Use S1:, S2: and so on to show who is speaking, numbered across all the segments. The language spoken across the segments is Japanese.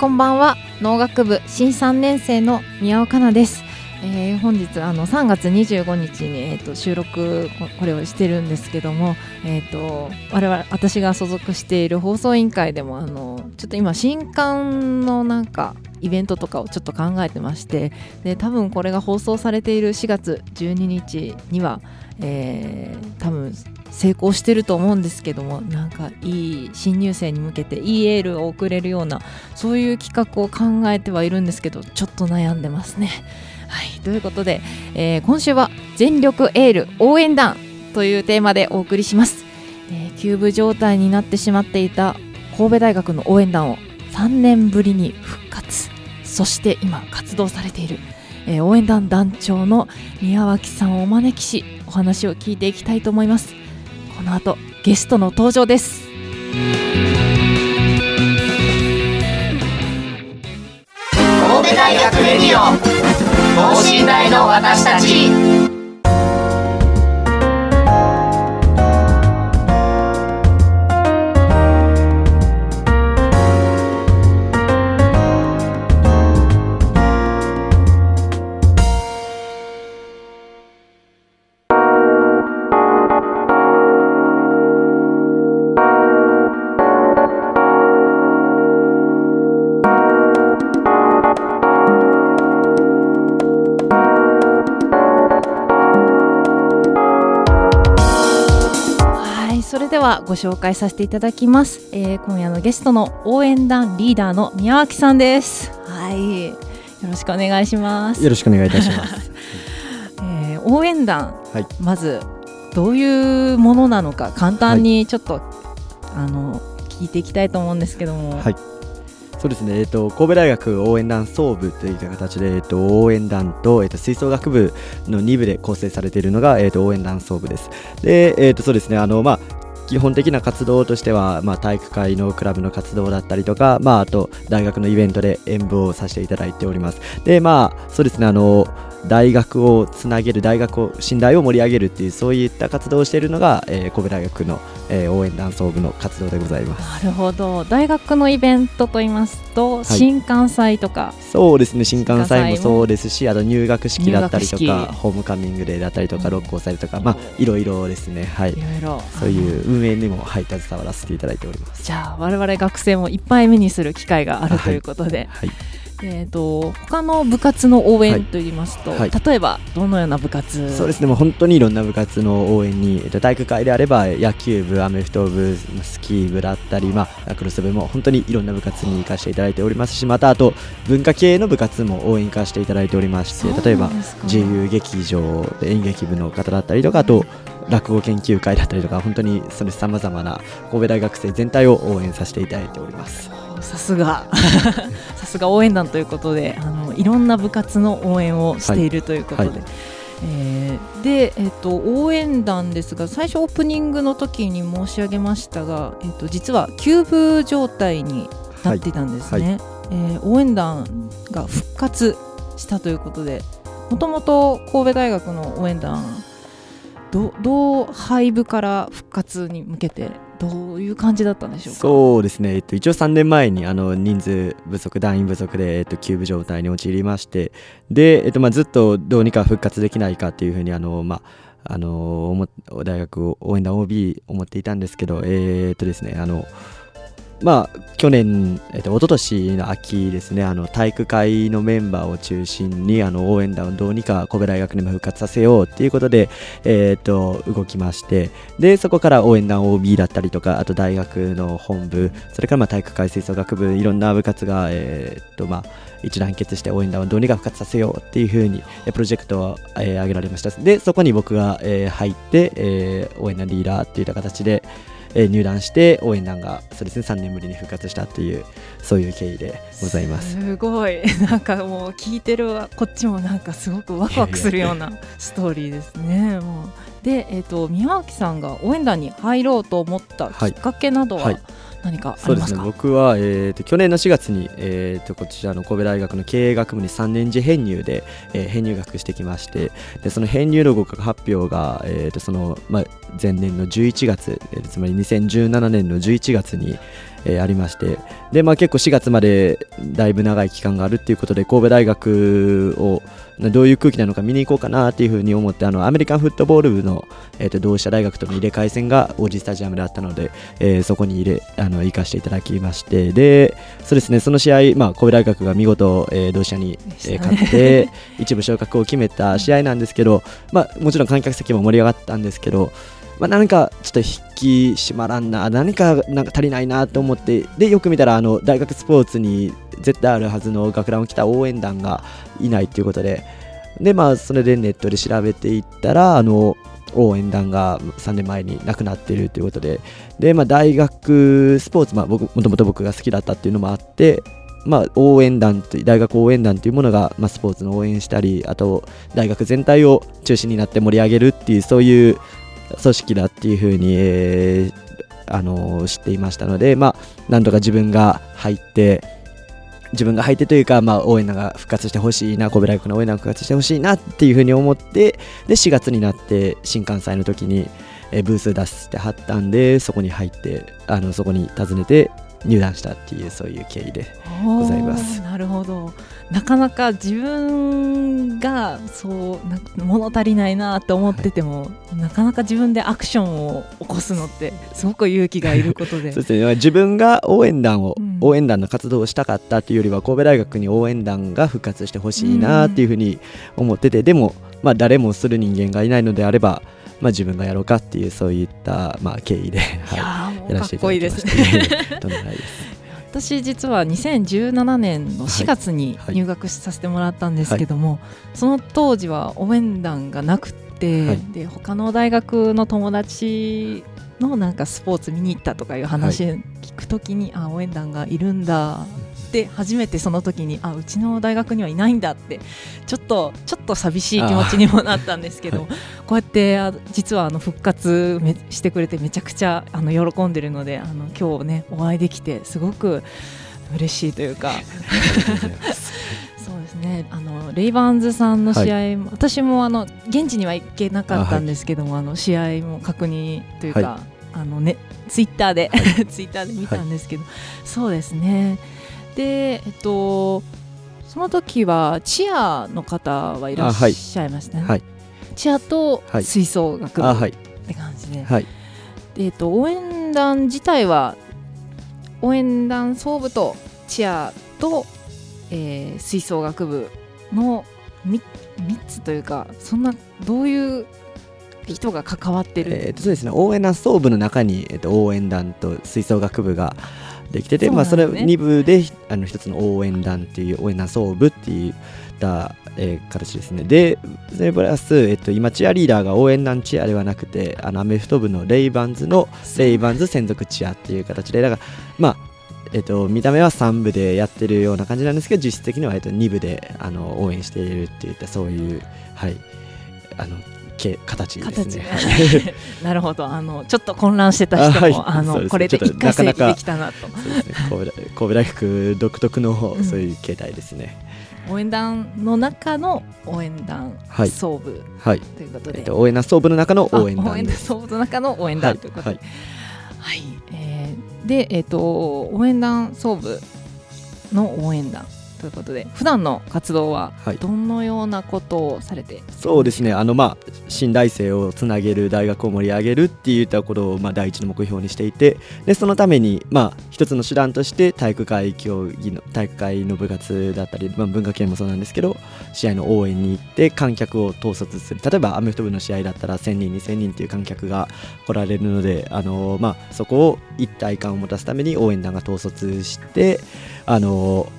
S1: こんばんは。農学部新3年生の宮尾香奈です、えー、本日あの3月25日に、えーと、収録これをしてるんですけども、えーと、我々私が所属している放送委員会でもあのちょっと今新刊のなんかイベントとかをちょっと考えてましてで多分これが放送されている4月12日には、えー、多分成功してると思うんですけどもなんかいい新入生に向けていいエールを送れるようなそういう企画を考えてはいるんですけどちょっと悩んでますね。はい、ということで、えー、今週は「全力エール応援団」というテーマでお送りします、えー、キューブ状態になってしまっていた神戸大学の応援団を3年ぶりに復活。そして今活動されている、えー、応援団団長の宮脇さんをお招きしお話を聞いていきたいと思います。この後ゲストの登場です。
S2: 神戸大学レディオ等身大の私たち。
S1: はご紹介させていただきます、えー、今夜のゲストの応援団リーダーの宮脇さんです。はい。よろしくお願いします。
S3: よろしくお願いいたします、
S1: えー、応援団、はい、まずどういうものなのか簡単にちょっと、はい、あの聞いていきたいと思うんですけども。
S3: はい。そうですね、えっ、ー、と、神戸大学応援団総部といった形で、えっ、ー、と、応援団と、えっ、ー、と、吹奏楽部の2部で構成されているのが、えっ、と、応援団総部です。で、えっ、と、そうですね、あの、まあ、基本的な活動としては、まあ、体育会のクラブの活動だったりとか、まあ、あと大学のイベントで演舞をさせていただいております。で、まあ、そうですね、あの、大学をつなげる大学を信頼を盛り上げるっていうそういった活動をしているのが、えー、神戸大学の、えー、応援団総部の活動でございます。
S1: なるほど。大学のイベントといいますと、はい、新幹祭とか。
S3: そうですね新幹祭もそうですしあと入学式だったりとかホームカミングデーだったりとか、うん、六甲祭とかまあいろいろですね。はい。いろいろ。そういう運営にも、はい、携わらせていただいております。
S1: じゃあ我々学生もいっぱい目にする機会があるということで、はい、はい。えーと、他の部活の応援といいますと、はい。はい、例えばどのような部活？
S3: そうですねもう本当にいろんな部活の応援に、えー、と体育会であれば野球部、アメフト部、スキー部だったり、まあ、ラクロス部も本当にいろんな部活に行かせていただいておりますしまたあと文化系の部活も応援行かせていただいておりまして例えば自由劇場演劇部の方だったりとかあと落語研究会だったりとか本当にそれさまざまな神戸大学生全体を応援させていただいております。
S1: さすが。さすが応援団ということであのいろんな部活の応援をしているということで。はい。はいえー、で、えーと、応援団ですが最初オープニングの時に申し上げましたが、えーと、実は休部状態になっていたんですね、はい。はい、えー、応援団が復活したということでもともと神戸大学の応援団どどう廃部から復活に向けてどういう感じだったんでしょうか？
S3: そうですね、えっと、一応3年前にあの人数不足、団員不足で、えっと、休部状態に陥りまして、で、えっとまあ、ずっとどうにか復活できないかっていうふうに、あのまあ、あの大学応援団 OB 思っていたんですけど、えー、っとですね、あのまあ、去年、えっと、一昨年の秋ですね、あの体育会のメンバーを中心にあの応援団をどうにか神戸大学にも復活させようっていうことで、えっと動きましてで、そこから応援団 OB だったりとか、あと大学の本部、それからまあ体育会吹奏楽部、いろんな部活が、えっとまあ、一団結して応援団をどうにか復活させようっていうふうにプロジェクトを、えー、挙げられました。でそこに僕が、えー、入って、えー、応援団リーダーっていった形で、えー、入団して応援団がそうですね3年ぶりに復活したっていうそういう経緯でございます。
S1: すごい。なんかもう聞いてるこっちもなんかすごくワクワクするようなストーリーですね。もう。で、えーと、宮脇さんが応援団に入ろうと思ったきっかけなどは、はい。はい何かそうですね。
S3: 僕は、えーと、去年の4月に、えーと、こちらの神戸大学の経営学部に3年次編入で、えー、編入学してきましてでその編入の合格発表が、えーとそのまあ、前年の11月、えー、つまり2017年の11月に、えー、ありまして。で、まあ、結構4月までだいぶ長い期間があるっていうことで神戸大学をどういう空気なのか見に行こうかなっていうふうに思ってあのアメリカンフットボール部の、えー、と同志社大学との入れ替え戦が王子スタジアムであったので、えー、そこに入れあの行かせていただきまして。でそうですねその試合、まあ、神戸大学が見事、えー、同志社に、えー、勝って一部昇格を決めた試合なんですけど、まあ、もちろん観客席も盛り上がったんですけどまあ、何かちょっと引き締まらんな何かなんか足りないなと思ってでよく見たらあの大学スポーツに絶対あるはずの学ランを着た応援団がいないっていうことででまあそれでネットで調べていったらあの応援団が3年前に亡くなっているということでで、まあ、大学スポーツ、まあ、僕もともと僕が好きだったっていうのもあってまあ、応援団と大学応援団というものが、まあ、スポーツの応援したりあと大学全体を中心になって盛り上げるっていうそういう組織だっていうふうに、えー、あの知っていましたので、まあ、なんとか自分が入って自分が入ってというか、まあ、応援団が復活してほしいな神戸大学の応援団が復活してほしいなっていうふうに思ってで4月になって新幹線の時に、えー、ブース出してはったんでそこに入ってあのそこに訪ねて入団したっていうそういう経緯でございます。
S1: なるほどなかなか自分がそうな物足りないなと思ってても、はい、なかなか自分でアクションを起こすのってすごく勇気がいることで。
S3: そうですね。自分が応援団を、うん、応援団の活動をしたかったっていうよりは神戸大学に応援団が復活してほしいなっていうふうに思ってて、うん、でも、まあ、誰もする人間がいないのであればまあ、自分がやろうかっていうそういった、まあ、経緯で、
S1: はい、やらせていただきました。とんでもないです私実は2017年の4月に入学させてもらったんですけども、はい。はい、その当時は応援団がなくて、はい、で他の大学の友達のなんかスポーツ見に行ったとかいう話聞くときに、あ応援団がいるんだって初めてその時にあうちの大学にはいないんだってちょっとちょっと寂しい気持ちにもなったんですけど、はい、こうやってあ実はあの復活めしてくれてめちゃくちゃあの喜んでるのであの今日ねお会いできてすごく嬉しいというか。そうですね。あのレイバンズさんの試合も、はい、私もあの現地には行けなかったんですけども、あ,、の試合も確認というか、はい、あのねツイッターで、はい、ツイッターで見たんですけど、そうですね。で、えっと、その時はチアの方はいらっしゃいましたね。はい、チアと吹奏楽部って感じで。はい、でえっと、応援団自体は応援団総部とチアと、えー、吹奏楽部の 3, 3つというかそんなどういう人が関わってる、
S3: えー、とそうですね。応援団総部の中に、えー、と応援団と吹奏楽部ができてて、ね、まあ、それ2部であの一つの応援団っていう応援団総部っていった、えー、形ですね。でそれプラス、えっと、今チアリーダーが応援団チアではなくてあのアメフト部のレイバンズのレイバンズ専属チアっていう形でだからまあえっと、見た目は3部でやってるような感じなんですけど実質的には、えっと、2部であの応援しているっていったそういう、はい、あのけ形ですね。
S1: なるほど。あのちょっと混乱してた人もあ、はい、の、ね、これで一回整理できたなと。
S3: 神戸神戸大学独特の そういう形態ですね。
S1: 応援団の中の応援団総部、
S3: はい、ということで、えっと、応援団総部の中の応援団
S1: 応援団総部の中の応援団ということで、はい、はい、えー、でえっ、ー、と応援団総部の応援団ということで普段の活動は
S3: はい。
S1: どのようなことをされて、
S3: そうですね。あのまあ信頼性をつなげる大学を盛り上げるっていったことをまあ第一の目標にしていてでそのためにまあ一つの手段として体育会競技の体育会の部活だったり、まあ、文化系もそうなんですけど試合の応援に行って観客を統率する。例えばアメフト部の試合だったら1000人2000人っていう観客が来られるのであの、まあ、そこを一体感を持たすために応援団が統率してあの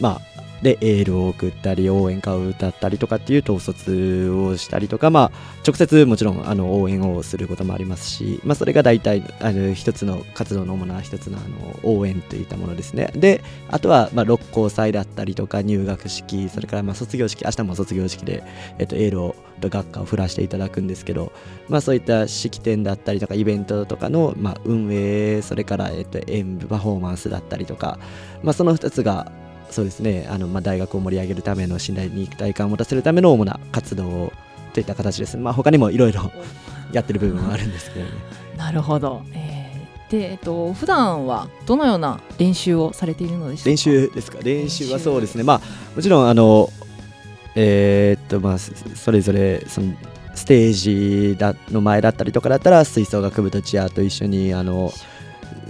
S3: まあでエールを送ったり応援歌を歌ったりとかっていう統率をしたりとか、まあ、直接もちろんあの応援をすることもありますし、まあ、それが大体あの一つの活動の主な一つのあの応援といったものですね。であとはまあ六甲祭だったりとか入学式それからまあ卒業式明日も卒業式で、えっと、エールを学科を振らせていただくんですけど、まあ、そういった式典だったりとかイベントとかの、まあ、運営それから、えっと、演舞パフォーマンスだったりとか、まあ、その2つがそうですね。あの、まあ、大学を盛り上げるための信頼に一体感を持たせるための主な活動といった形です、まあ、他にもいろいろやってる部分はあるんですけどね。
S1: なるほど、えーでえっと普段はどのような練習をされているのでしょうか？
S3: 練習ですか？練習はそうですね。まあもちろんあのえーっとまあそそれぞれそのステージだの前だったりとかだったら吹奏楽部とチアと一緒にあの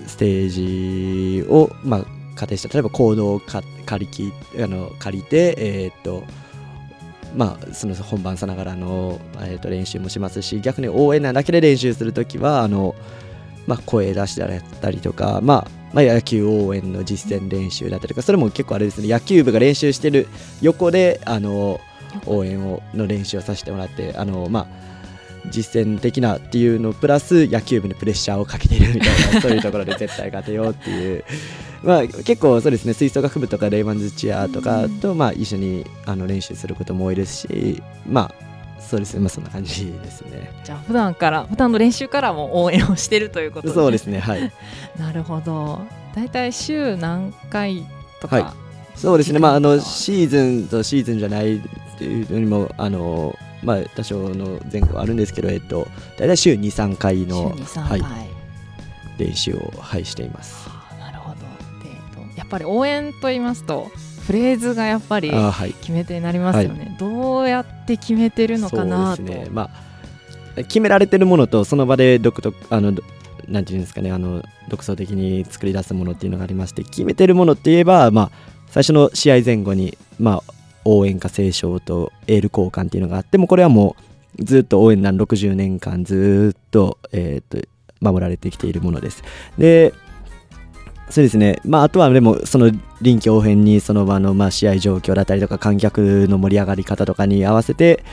S3: ステージをまあ仮定した例えばコードを借りあの借りてえーっとまあ、その本番さながらの、えー、と練習もしますし逆に応援団だけで練習するときはあの、まあ、声出したりとか、まあまあ、野球応援の実践練習だったりとかそれも結構あれですね野球部が練習してる横であの応援をの練習をさせてもらってあの、まあ、実践的なっていうのプラス野球部にプレッシャーをかけているみたいなそういうところで絶対勝てようっていう、まあ、結構そうですね吹奏楽部とかレイマンズチアとかと、まあ、一緒にあの練習することも多いですしまあそうですね、まあ、そんな感じですね。
S1: じゃあ普段から普段の練習からも応援をしてるということ
S3: そうですね、はい。
S1: なるほどだいたい週何回とか、
S3: はいそうですね、まあ、あのシーズンとシーズンじゃないっていうのにも、あのまあ、多少の前後はあるんですけど、えっと、大体週2、3回の
S1: 週に3回、
S3: はい、練習を、はい、しています。
S1: ぱり応援と言いますとフレーズがやっぱり決め手になりますよね、どうやって決めてるのかなと。
S3: ね、まあ、決められてるものと、その場で独特、あの、どなんていうんですかね、あの独創的に作り出すものっていうのがありまして、決めてるものって言えば、まあ、最初の試合前後に、まあ、応援歌斉唱とエール交換っていうのがあっても、これはもう、ずっと応援団60年間、ずっと、えー、と守られてきているものです。で、そうですね、まあ、あとはでも、その臨機応変にその場のまあ試合状況だったりとか、観客の盛り上がり方とかに合わせて、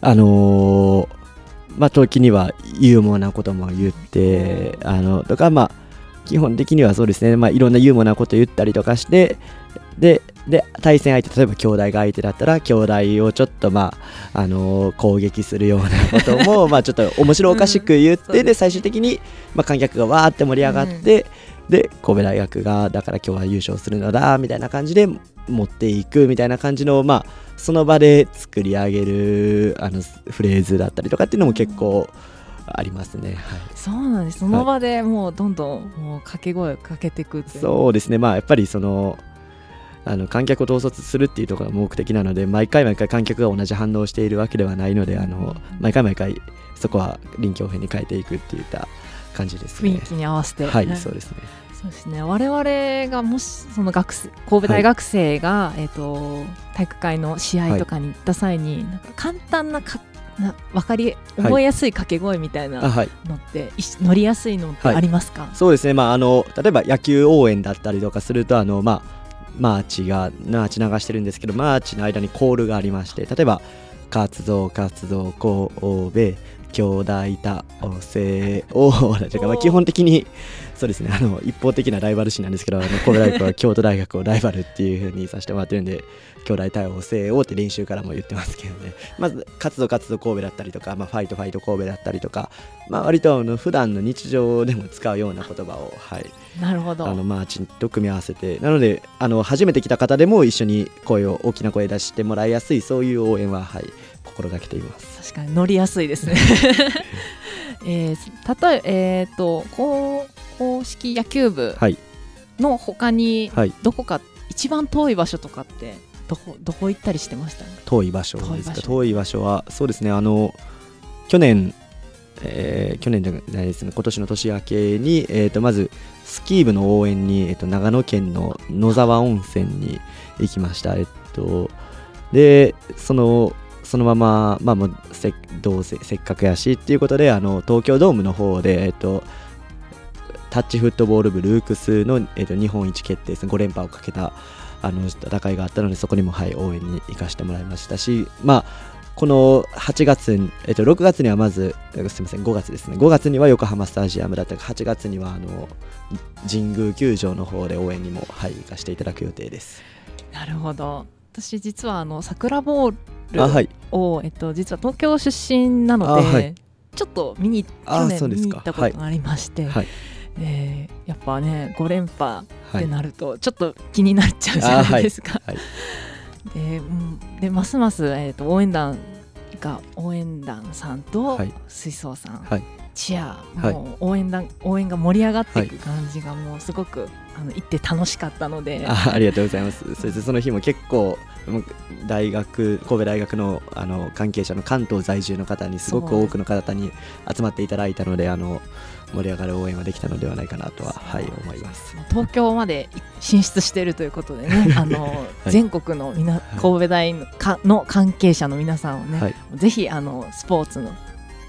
S3: あのーまあ、時にはユーモアなことも言って、あのとか、まあ、基本的にはそうですね、まあ、いろんなユーモアなこと言ったりとかして、で、で対戦相手、例えば兄弟が相手だったら、兄弟をちょっと、まああのー攻撃するようなことも、まあちょっと面白おかしく言って、
S1: うん。で、
S3: 最終的に、まあ、観客がわーって盛り上がって、で、神戸大学が、だから今日は優勝するのだ、みたいな感じで持っていくみたいな感じの、まあ、その場で作り上げるあのフレーズだったりとかっていうのも結構ありますね。はい。
S1: そうなんです。その場でもうどんどんもう掛け声をかけていくっていう。
S3: そうですね、まあ、やっぱりその、あの観客を統率するっていうところが目的なので、毎回毎回観客が同じ反応をしているわけではないので、あの毎回毎回そこは臨機応変に変えていくっていった感じですね。
S1: 雰囲気に合わせて。
S3: はい、そうですね。
S1: そうですね。我々がもしその学生神戸大学生が、えっ、と体育会の試合とかに行った際に、なんか簡単なかな分かり覚えやすい掛け声みたいな
S3: あはい
S1: のって、い。し乗りやすいのって
S3: はい。
S1: ありますか、
S3: そうですね、まあ、あの例えば野球応援だったりとかするとあの、まあ、マーチがマーチ流してるんですけどマーチの間にコールがありまして例えば「勝つぞ勝つぞ神戸京大倒せを」とか、まあ、基本的にそうですねあの一方的なライバル視なんですけどあの神戸大学は京都大学をライバルっていうふうにさせてもらってるんで京大倒せをって練習からも言ってますけどね。まず勝つぞ勝つぞ神戸だったりとか、まあ、ファイトファイト神戸だったりとか、まあ、割とあの普段の日常でも使うような言葉を、はい、
S1: なるほど。
S3: あのマーチと組み合わせてなのであの初めて来た方でも一緒に声を大きな声出してもらいやすいそういう応援は、はい、心がけています。
S1: 確かに乗りやすいですね。えー、例ええー、と公公式野球部
S3: はい。
S1: の他に
S3: はい。
S1: どこか一番遠い場所とかってどこどこ行ったりしてました？
S3: 遠い場所ですか？
S1: 遠い場所
S3: はそうですね。あの去年えー去年じゃないですね。今年の年明けに、えー、とまずスキー部の応援に、えー、と長野県の野沢温泉に行きました。えっとでそのそのまま、まあ、もうせどうせせっかくやしっていうことであの東京ドームの方で、えっと、タッチフットボール部ルークスの、えっと、日本一決定戦5連覇をかけたあの戦いがあったのでそこにも、はい、応援に行かせてもらいましたし、まあ、この8月、えっと、6月にはまずすみません5月ですね5月には横浜スタジアムだったり8月にはあの神宮球場の方で応援にも、はい、行かせていただく予定です。
S1: なるほど私実はあの桜ボール
S3: あはい。
S1: を、えっと、実は東京出身なので、
S3: あはい。
S1: ちょっと見に
S3: あ
S1: 去年見に行ったことがありまして、
S3: はい。
S1: でやっぱね5連覇
S3: はい
S1: ってなるとちょっと気になっちゃうじゃないですか。
S3: はい。
S1: でうんでますます、えー、と応援団が応援団さんと
S3: はい。
S1: 水槽さん、
S3: はい
S1: チア
S3: はい
S1: もう応援団応援が盛り上がっていく感じがもうすごく、あの行って楽しかったので。
S3: あありがとうございます。そしてその日も結構大学神戸大学のあの関係者の関東在住の方にすごく多くの方に集まっていただいたのであの盛り上がる応援はできたのではないかなとははい思います。
S1: 東京まで進出しているということでね、あの、
S3: い
S1: 全国のみな神戸大のかの関係者の皆さんをね、
S3: はい
S1: ぜひあのスポーツの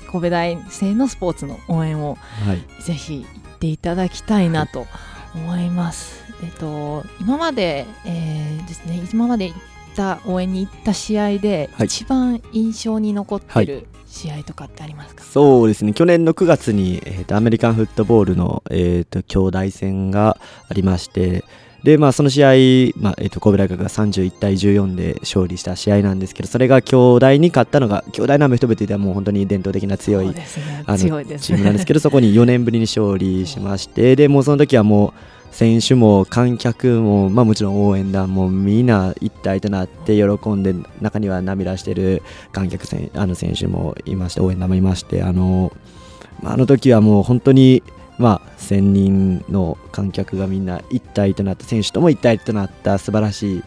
S1: 神戸大生のスポーツの応援を
S3: はい
S1: ぜひ行っていただきたいなと思います。えっと今まで、えーですね今まで行った応援に行った試合で、
S3: はい
S1: 一番印象に残ってる試合とかってありますか？
S3: そうですね去年の9月に、えーとアメリカンフットボールの、えー、と兄弟戦がありましてで、まあ、その試合、まあえー、と神戸大学が31対14で勝利した試合なんですけどそれが兄弟に勝ったのが兄弟のアメフト部というのはもう本当に伝統的な強いあのチームなん
S1: ね
S3: ですけどそこに4年ぶりに勝利しましてでもうその時はもう選手も観客も、まあ、もちろん応援団もみんな一体となって喜んで中には涙してる観客選あの選手もいまして応援団もいましてあの,、まあ、あの時はもう本当に、まあ、1000人の観客がみんな一体となった選手とも一体となった素晴らしい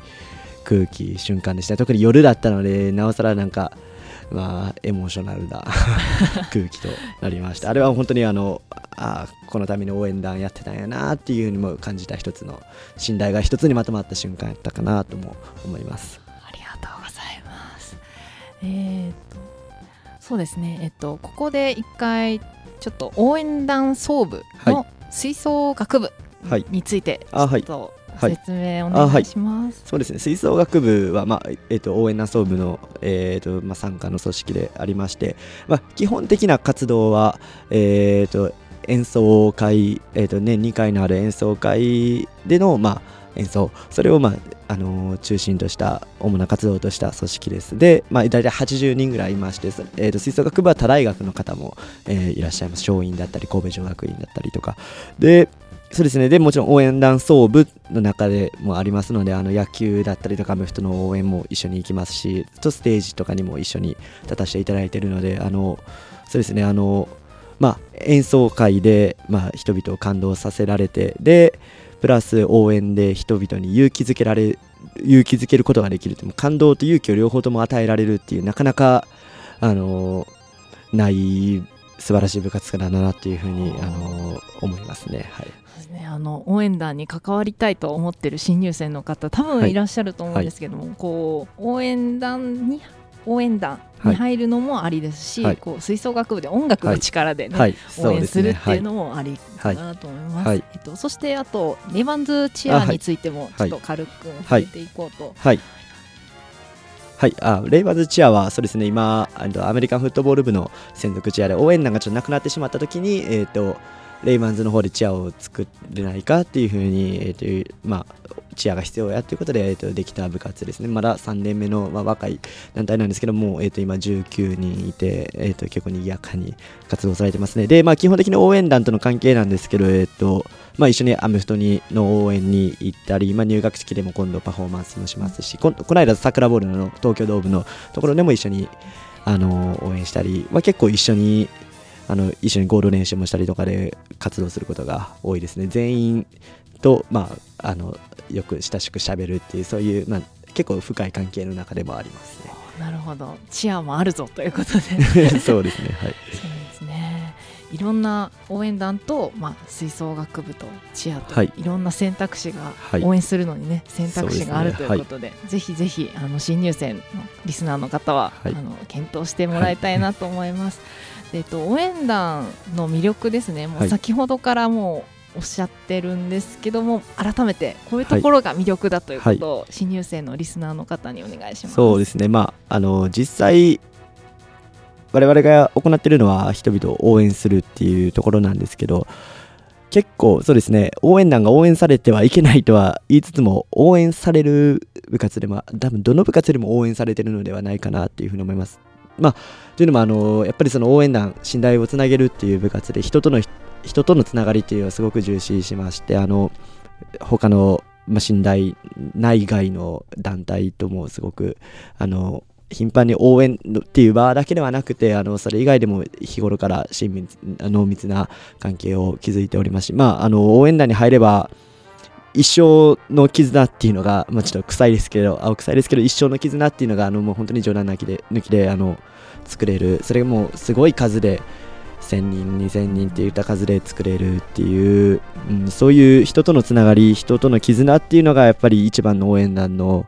S3: 空気瞬間でした。特に夜だったのでなおさらなんかまあエモーショナルな 空気となりました。あれは本当にあのあこのために応援団やってたんやなっていうふうにも感じた一つの信頼が一つにまとまった瞬間やったかなとも思います。
S1: ありがとうございます。えーっとそうですね、えっと、ここで一回ちょっと応援団総部の吹奏楽部
S3: はい。
S1: についてちょ
S3: あはい。
S1: っと
S3: はい。
S1: 説明お願いします。
S3: そうですね。吹奏楽部は、まあえっと応援団総部の、えーとまあ、参加の組織でありまして、まあ、基本的な活動は、えー、と演奏会、えー、と年2回のある演奏会での、まあ、演奏それを、まああのー中心とした主な活動とした組織です。で、まあ、大体80人ぐらいいまして、えー、と吹奏楽部は他大学の方も、えーいらっしゃいます。松院だったり神戸女学院だったりとか。でそうですね。でもちろん応援団総部の中でもありますのであの野球だったりとかアメフトの応援も一緒に行きますしとステージとかにも一緒に立たせていただいているのであのそうですね。あのまあ演奏会で、まあ、人々を感動させられてでプラス応援で人々に勇気づけられ勇気づけることができるという感動と勇気を両方とも与えられるっていうなかなかあのない素晴らしい部活だなっていうふうにあの思いますね。はい。
S1: ね、あの応援団に関わりたいと思ってる新入生の方多
S3: はい。
S1: 分いらっしゃると思うんですけども、こう応援団に応援団
S3: はい
S1: に入るのもありですし、
S3: はい
S1: こう吹奏楽部で音楽の力でね、
S3: はい、
S1: 応。援するって
S3: はいいう
S1: のもありかなと思います。
S3: はい
S1: えっと、そしてあとレバンズチアについてもちょっと軽く触
S3: はい
S1: れていこうと。
S3: はい。はい、あレイバーズチアはそうですね今アメリカンフットボール部の専属チアで応援団がちょっとなくなってしまった時に、えー、とレイバンズの方でチアを作れないかっていうふうに、えーとまあ、チアが必要やということで、えー、とできた部活ですね。まだ3年目の、まあ、若い団体なんですけども、えー、と今19人いて、えー、と結構賑やかに活動されてますね。で、まあ、基本的に応援団との関係なんですけど、えーとまあ、一緒にアメフトにの応援に行ったり、まあ、入学式でも今度パフォーマンスもしますしここの間桜ボールの東京ドームのところでも一緒にあの応援したり、まあ、結構一緒にあの一緒にゴール練習もしたりとかで活動することが多いですね。全員と、まあ、あのよく親しくしゃべるっていうそういう、まあ、結構深い関係の中でもありますね。
S1: なるほど。チアもあるぞということで。
S3: そうですねはい。
S1: そうですね。いろんな応援団と、まあ、吹奏楽部とチアと、
S3: はい。
S1: い、ろんな選択肢が、
S3: はい。
S1: 応援するのにね選択肢があるということでぜひぜひあの新入生のリスナーの方は、
S3: はい。
S1: あの検討してもらいたいなと思います。でえっと、応援団の魅力ですね。もう
S3: はい。
S1: 先ほどからもうおっしゃってるんですけども改めてこういうところが魅力だということを、新入生のリスナーの方にお願いします。
S3: そうですねまああの実際我々が行っているのは人々を応援するっていうところなんですけど結構そうですね応援団が応援されてはいけないとは言いつつも応援される部活でも多分どの部活でも応援されてるのではないかなっていうふうに思います。まあ、というのもあのやっぱりその応援団信頼をつなげるっていう部活で人との人とのつながりっていうのはすごく重視しましてあの他の、まあ、信頼内外の団体ともすごくあの頻繁に応援っていう場だけではなくてあのそれ以外でも日頃から親密濃密な関係を築いておりますし、まあ、あの応援団に入れば一生の絆っていうのが、まあ、ちょっと臭いですけど青臭いですけど一生の絆っていうのがあのもう本当に冗談抜きで抜きであの作れる。それがもうすごい数で1000人2000人っていった数で作れるっていう、うん、そういう人とのつながり人との絆っていうのがやっぱり一番の応援団の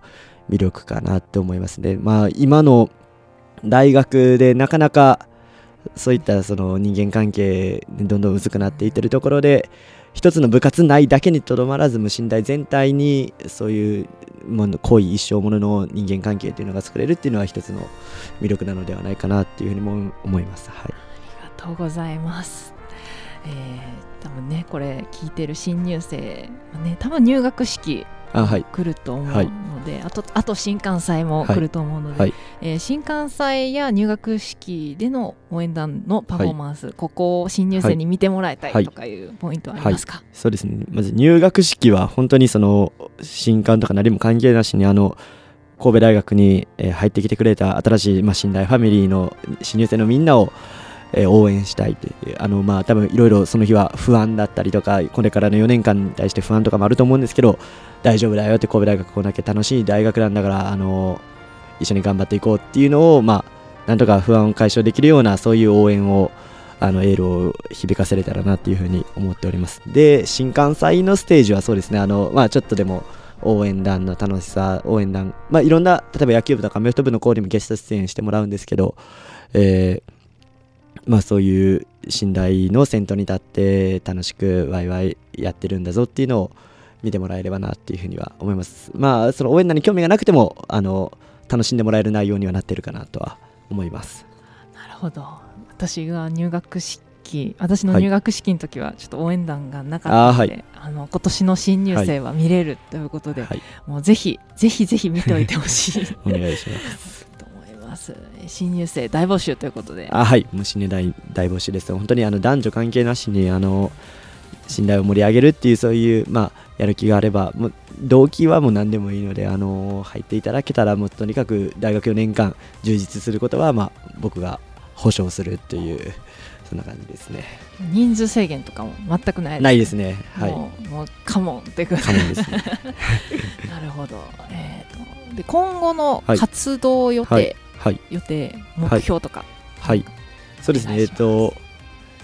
S3: 魅力かなって思いますね。まあ今の大学でなかなかそういったその人間関係どんどん薄くなっていってるところで一つの部活内だけにとどまらず無信頼全体にそういうもの濃い一生ものの人間関係っていうのが作れるっていうのは一つの魅力なのではないかなっていうふうにも思います。はい、
S1: とうございます。えー、多分ねこれ聞いてる新入生はね多分入学式
S3: あはい。
S1: 来ると思う
S3: はい。
S1: ので、あとあと新幹祭も来ると思うので、
S3: はい。
S1: えー新幹祭や入学式での応援団のパフォーマンス、ここを新入生に見てもらいた
S3: はいい
S1: とかいうポイントはありますか、
S3: そうですね。まず入学式は本当にその新刊とか何も関係なしにあの神戸大学にえー入ってきてくれた新しい、まあ、信頼ファミリーの新入生のみんなをえー応援したいというあのまあ多分いろいろその日は不安だったりとかこれからの4年間に対して不安とかもあると思うんですけど大丈夫だよって神戸大学こんだけ楽しい大学なんだからあの一緒に頑張っていこうっていうのをまあなんとか不安を解消できるようなそういう応援をあのエールを響かせれたらなっていうふうに思っております。で新幹線のステージはそうですねあのまあちょっとでも応援団の楽しさ応援団まあいろんな例えば野球部とかアメフト部の子にもゲスト出演してもらうんですけどえーまあそういう信頼の先頭に立って楽しくワイワイやってるんだぞっていうのを見てもらえればなっていうふうには思います。まあその応援団に興味がなくてもあの楽しんでもらえる内容にはなってるかなとは思います。
S1: なるほど。私が入学式私の入学式の時はちょっと応援団がなかったので、あの今年の新入生は見れるということで、
S3: はい。
S1: もうぜひぜひぜひ見ておいてほしい。
S3: お願いします
S1: ます。新入生大募集ということで。
S3: あはい。虫ね大大募集です。本当にあの男女関係なしにあの信頼を盛り上げるっていうそういうまあやる気があればもう動機はもう何でもいいのであの入っていただけたらもうとにかく大学4年間充実することはまあ僕が保証するっていうそんな感じですね。
S1: 人数制限とかも全くない
S3: ないですね。はい。
S1: もうもうカモンってこと
S3: カモンですね。
S1: なるほど、えー、とで今後の
S3: はい。
S1: 活動予定、
S3: はいはい
S1: 予定目標とか、
S3: はい。そうですね。えっと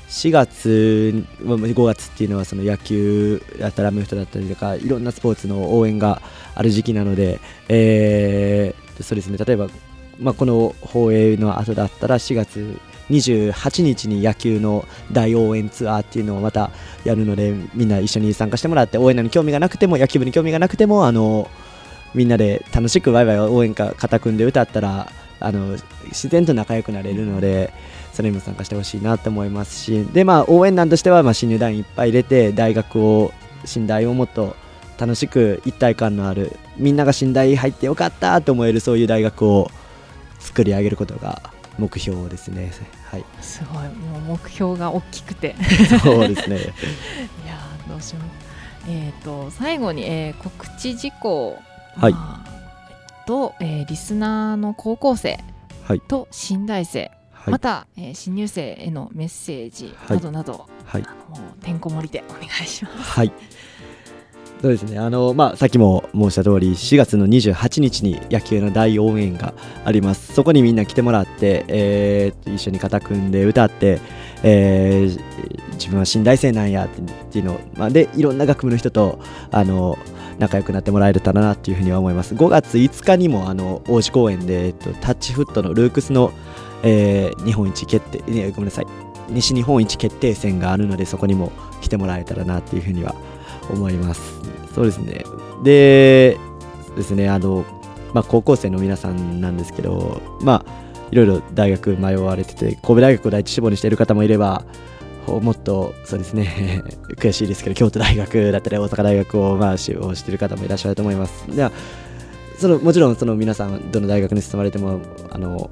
S3: 4月、まあ5月っていうのはその野球だったりアメフトだったりとかいろんなスポーツの応援がある時期なので、えーそうですね。例えば、まあ、この放映の後だったら4月28日に野球の大応援ツアーっていうのをまたやるのでみんな一緒に参加してもらって応援団に興味がなくても野球部に興味がなくてもあのみんなで楽しくワイワイ応援歌肩組んで歌ったらあの自然と仲良くなれるのでそれにも参加してほしいなと思いますしで、まあ、応援団としては、まあ、新入団員いっぱい入れて大学を信頼をもっと楽しく一体感のあるみんなが信頼入ってよかったと思えるそういう大学を作り上げることが目標ですね。はい、
S1: すごい。もう目標が大きくて。
S3: そうですね。
S1: いやーどうしよう。えっ、と最後に、えー告知事項、
S3: はい。
S1: まあと、えーリスナーの高校生
S3: はい。
S1: と新大生、
S3: はい。
S1: また、えー新入生へのメッセージ
S3: はい。
S1: などなど、
S3: はい。
S1: あのもうてんこ盛りでお願いします。
S3: はい。そうですね。あの、まあ、さっきも申した通り4月の28日に野球の大応援があります。そこにみんな来てもらって、えー一緒に肩組んで歌って、えー自分は新大生なんやっていうのを、まあ、でいろんな学部の人とあの仲良くなってもらえたらなっていうふうには思います。5月5日にもあの王子公園で、えっと、タッチフットのルークスの、えー日本一決定、ね、ごめんなさい。西日本一決定戦があるのでそこにも来てもらえたらなっていうふうには思います。そうですね。でですねあの、まあ、高校生の皆さんなんですけどまあいろいろ大学迷われてて神戸大学を第一志望にしている方もいればほもっとそうですね 悔しいですけど京都大学だったり大阪大学をまあ志望している方もいらっしゃると思います。ではそのもちろんその皆さんどの大学に進まれてもあの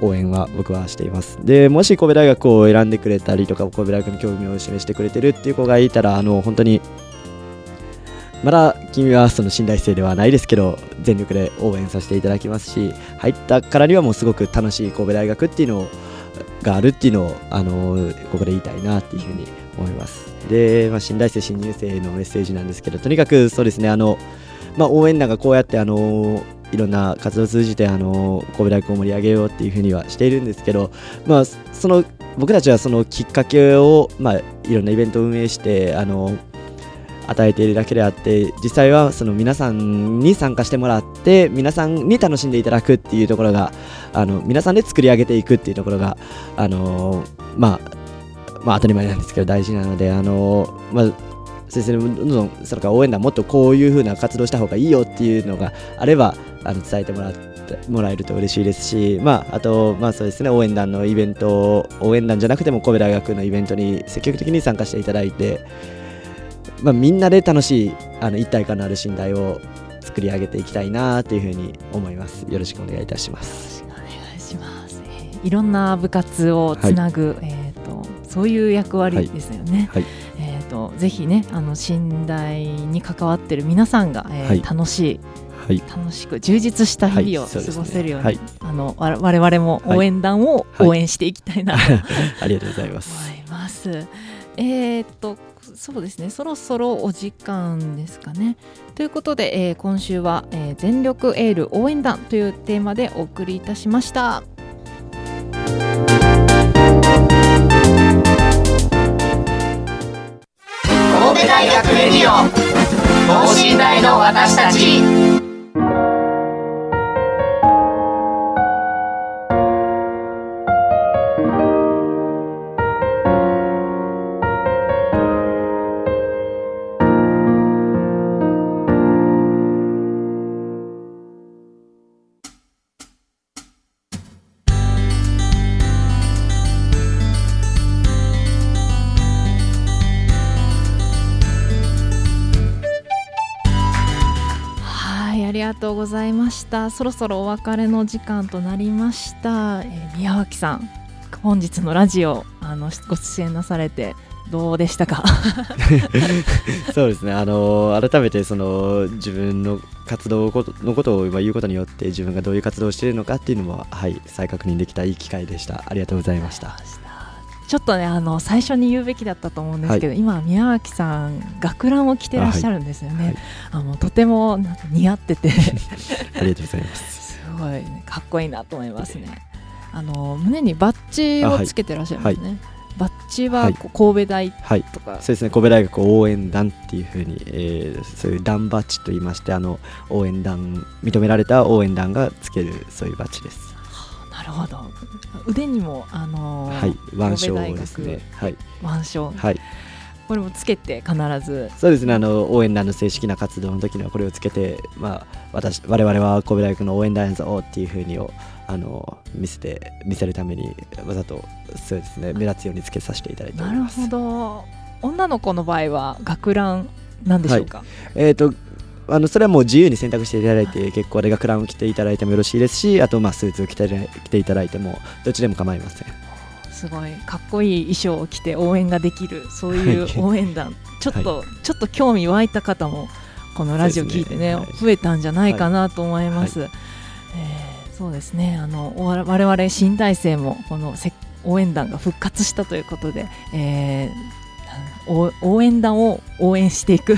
S3: 応援は僕はしています。でもし神戸大学を選んでくれたりとか神戸大学に興味を示してくれてるっていう子がいたらあの本当にまだ君はその新大生ではないですけど全力で応援させていただきますし入ったからにはもうすごく楽しい神戸大学っていうのをがあるっていうのをあのここで言いたいなっていうふうに思います。で、まあ、新大生新入生のメッセージなんですけどとにかくそうですねあの、まあ、応援団がこうやってあのいろんな活動を通じてあの神戸大学を盛り上げようっていうふうにはしているんですけど、まあ、その僕たちはそのきっかけを、まあ、いろんなイベントを運営してあの与えているだけであって実際はその皆さんに参加してもらって皆さんに楽しんでいただくっていうところがあの皆さんで作り上げていくっていうところがあのまあまあ当たり前なんですけど大事なのであのまあ先生にどんどんそれから応援団もっとこういう風な活動した方がいいよっていうのがあればあの伝えてもらってもらえると嬉しいですし、まあ、あと、まあそうですね、応援団のイベント、応援団じゃなくても神戸大学のイベントに積極的に参加していただいて、まあ、みんなで楽しいあの一体感のある信頼を作り上げていきたいなというふうに思います。よろしくお願いいたします。
S1: お願いします、えーいろんな部活をつなぐ、えー、とそういう役割ですよね。
S3: はい
S1: えー、とぜひねあの信頼に関わってる皆さんが、えー
S3: はい
S1: 楽しい
S3: はい、
S1: 楽しく充実した日々を過ごせるように、
S3: はい
S1: あのわ我々も応援団を
S3: はい
S1: 応援していきたいなと
S3: ありがとうございます。
S1: 思います。えーっとそうですねそろそろお時間ですかね。ということで、えー今週は、えー全力エール応援団というテーマでお送りいたしました。
S2: 神戸大学レディオ等身大の私たち
S1: ございました。そろそろお別れの時間となりました。えー宮脇さん本日のラジオあのご出演なされてどうでしたか？
S3: そうですね、あの改めてその自分の活動のことを今言うことによって自分がどういう活動をしているのかっていうのも、はい、再確認できたいい機会でした。ありがとうございました。
S1: ちょっとねあの最初に言うべきだったと思うんですけど、今宮脇さん学ランを着てらっしゃるんですよね。あのとてもなんか似合ってて
S3: ありがとうございます。
S1: すごい、ね、かっこいいなと思いますね。あの胸にバッジをつけてらっしゃるんですね。バッジは神戸大
S3: はい、
S1: とか、
S3: そうですね、神戸大学応援団っていうふうに、えーそういう団バッジと言いまして、あの応援団、認められた応援団がつけるそういうバッジです。
S1: なるほど。腕にもあのー
S3: はい、腕章ですね。はい、
S1: 腕章。
S3: はい、
S1: これもつけて必ず。
S3: そうですね、あの応援団の正式な活動の時にはこれをつけて、まあ、私我々は神戸大学の応援団やぞっていうふうにをあの見せて見せるためにわざとそうですね目立つようにつけさせていただいております。
S1: なるほど。女の子の場合は学ランなんでしょうか、
S3: えー、とあのそれはもう自由に選択していただいて結構で学ランを着ていただいてもよろしいですしあとまあスーツを着て着ていただいてもどっちでも構いません。
S1: すごい。かっこいい衣装を着て応援ができるそういう
S3: はい。
S1: 応援団。ちょっと、ちょっと興味湧いた方もこのラジオ聞いてね
S3: ねはい
S1: 増えたんじゃないかなと思います、えーそうですね。あの我々新大生もこのせ応援団が復活したということで、えーお応援団を応援していく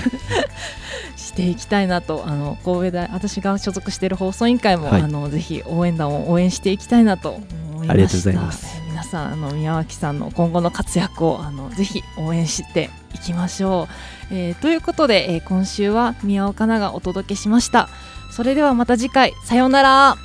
S1: していきたいなとあの神戸大私が所属している放送委員会も、
S3: はい。
S1: あのぜひ応援団を応援していきたいなと思いました。
S3: ありがとうございます。
S1: えー皆さんあの宮脇さんの今後の活躍をあのぜひ応援していきましょう、えーということで、えー今週は宮岡奈がお届けしました。それではまた次回。さようなら